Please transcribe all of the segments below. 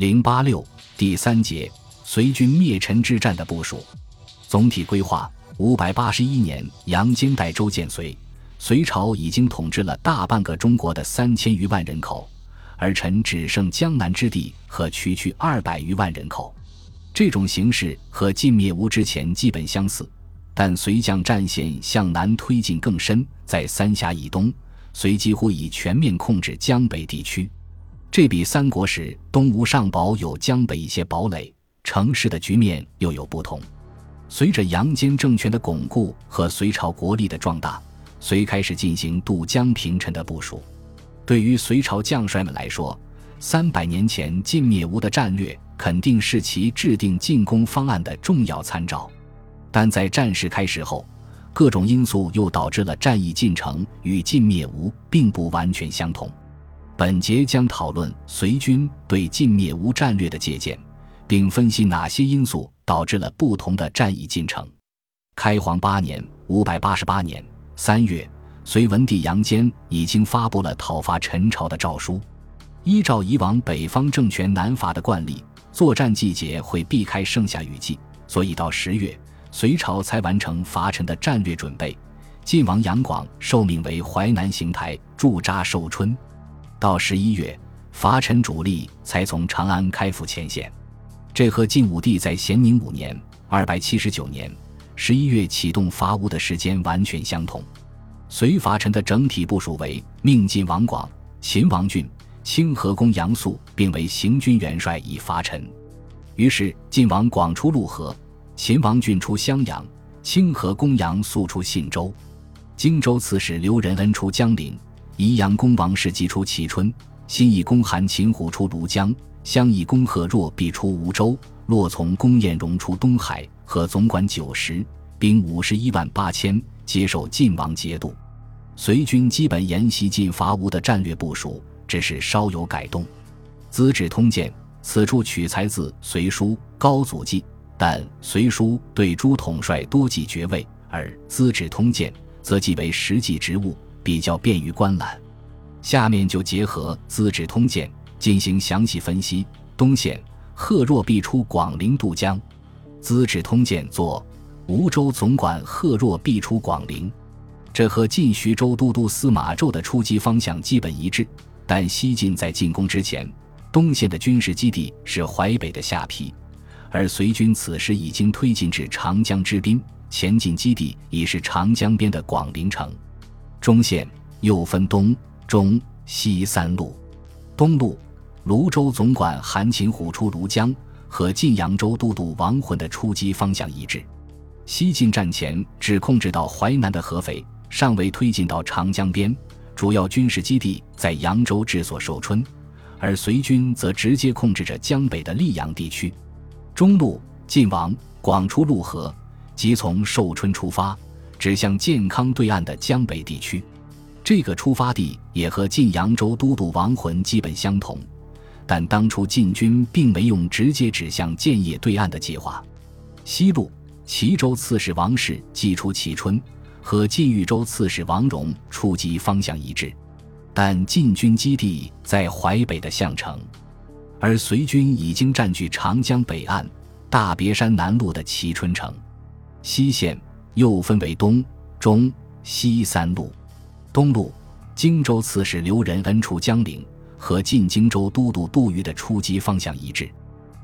零八六第三节隋军灭陈之战的部署。总体规划：五百八十一年，杨坚代周建隋，隋朝已经统治了大半个中国的三千余万人口，而陈只剩江南之地和区区二百余万人口。这种形势和晋灭吴之前基本相似，但隋将战线向南推进更深，在三峡以东，隋几乎已全面控制江北地区。这比三国时东吴上堡有江北一些堡垒城市的局面又有不同。随着杨坚政权的巩固和隋朝国力的壮大，隋开始进行渡江平陈的部署。对于隋朝将帅们来说，三百年前晋灭吴的战略肯定是其制定进攻方案的重要参照。但在战事开始后，各种因素又导致了战役进程与晋灭吴并不完全相同。本节将讨论隋军对晋灭吴战略的借鉴，并分析哪些因素导致了不同的战役进程。开皇八年（五百八十八年）三月，隋文帝杨坚已经发布了讨伐陈朝的诏书。依照以往北方政权南伐的惯例，作战季节会避开盛夏雨季，所以到十月，隋朝才完成伐陈的战略准备。晋王杨广受命为淮南行台驻扎寿春。到十一月，伐陈主力才从长安开赴前线，这和晋武帝在咸宁五年（二百七十九年）十一月启动伐吴的时间完全相同。隋伐陈的整体部署为：命晋王广、秦王俊、清河公杨素并为行军元帅以伐陈。于是，晋王广出陆河，秦王俊出襄阳，清河公杨素出信州，荆州刺史刘仁恩出江陵。宜阳公王氏即出蕲春，新义公韩擒虎出庐江，襄邑公贺若必出梧州，洛从公晏荣出东海，和总管九十，兵五十一万八千，接受晋王节度。隋军基本沿袭晋伐吴的战略部署，只是稍有改动。《资治通鉴》此处取材自《隋书·高祖纪》，但《隋书》对诸统帅多记爵位，而《资治通鉴》则记为实际职务。比较便于观览，下面就结合《资治通鉴》进行详细分析。东线，贺若必出广陵渡江，《资治通鉴》作吴州总管贺若必出广陵，这和晋徐州都督司马昭的出击方向基本一致。但西晋在进攻之前，东线的军事基地是淮北的下邳，而隋军此时已经推进至长江之滨，前进基地已是长江边的广陵城。中线又分东、中、西三路。东路，泸州总管韩擒虎出庐江，和晋扬州都督王浑的出击方向一致。西晋战前只控制到淮南的合肥，尚未推进到长江边，主要军事基地在扬州治所寿春，而隋军则直接控制着江北的溧阳地区。中路，晋王广出陆河，即从寿春出发。指向健康对岸的江北地区，这个出发地也和晋扬州都督王浑基本相同，但当初晋军并没用直接指向建业对岸的计划。西路，齐州刺史王氏寄出齐春，和晋豫州刺史王荣出击方向一致，但晋军基地在淮北的项城，而隋军已经占据长江北岸大别山南路的齐春城。西线。又分为东、中、西三路。东路，荆州刺史刘仁恩出江陵，和晋荆州都督杜预的出击方向一致。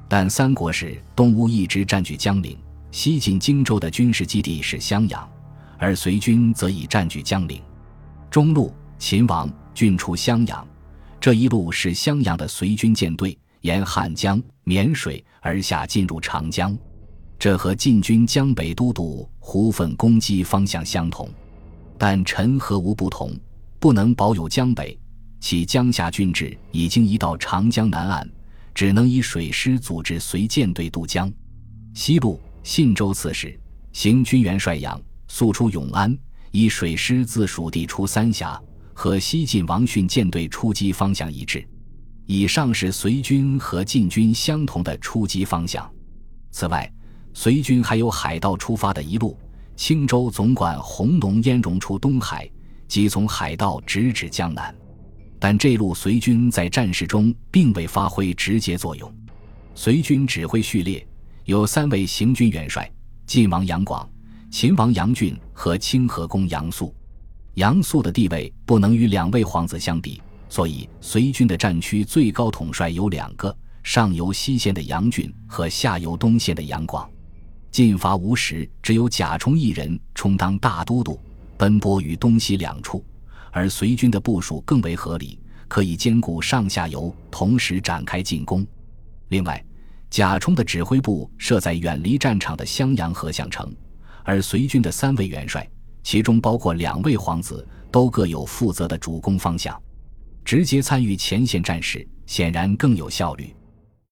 但三国时，东吴一直占据江陵，西晋荆州的军事基地是襄阳，而隋军则已占据江陵。中路，秦王郡出襄阳，这一路是襄阳的隋军舰队沿汉江、沔水而下，进入长江。这和晋军江北都督胡奋攻击方向相同，但陈和吴不同，不能保有江北，其江夏郡治已经移到长江南岸，只能以水师组织随舰队渡江。西路，信州刺史行军元帅杨速出永安，以水师自蜀地出三峡，和西晋王逊舰队出击方向一致。以上是隋军和晋军相同的出击方向。此外，隋军还有海盗出发的一路，青州总管弘农焉容出东海，即从海道直指江南。但这路隋军在战事中并未发挥直接作用。随军指挥序列有三位行军元帅：晋王杨广、秦王杨俊和清河公杨素。杨素的地位不能与两位皇子相比，所以随军的战区最高统帅有两个：上游西线的杨俊和下游东线的杨广。进伐吴时，只有贾充一人充当大都督，奔波于东西两处，而随军的部署更为合理，可以兼顾上下游，同时展开进攻。另外，贾充的指挥部设在远离战场的襄阳和项城，而随军的三位元帅，其中包括两位皇子，都各有负责的主攻方向，直接参与前线战事，显然更有效率。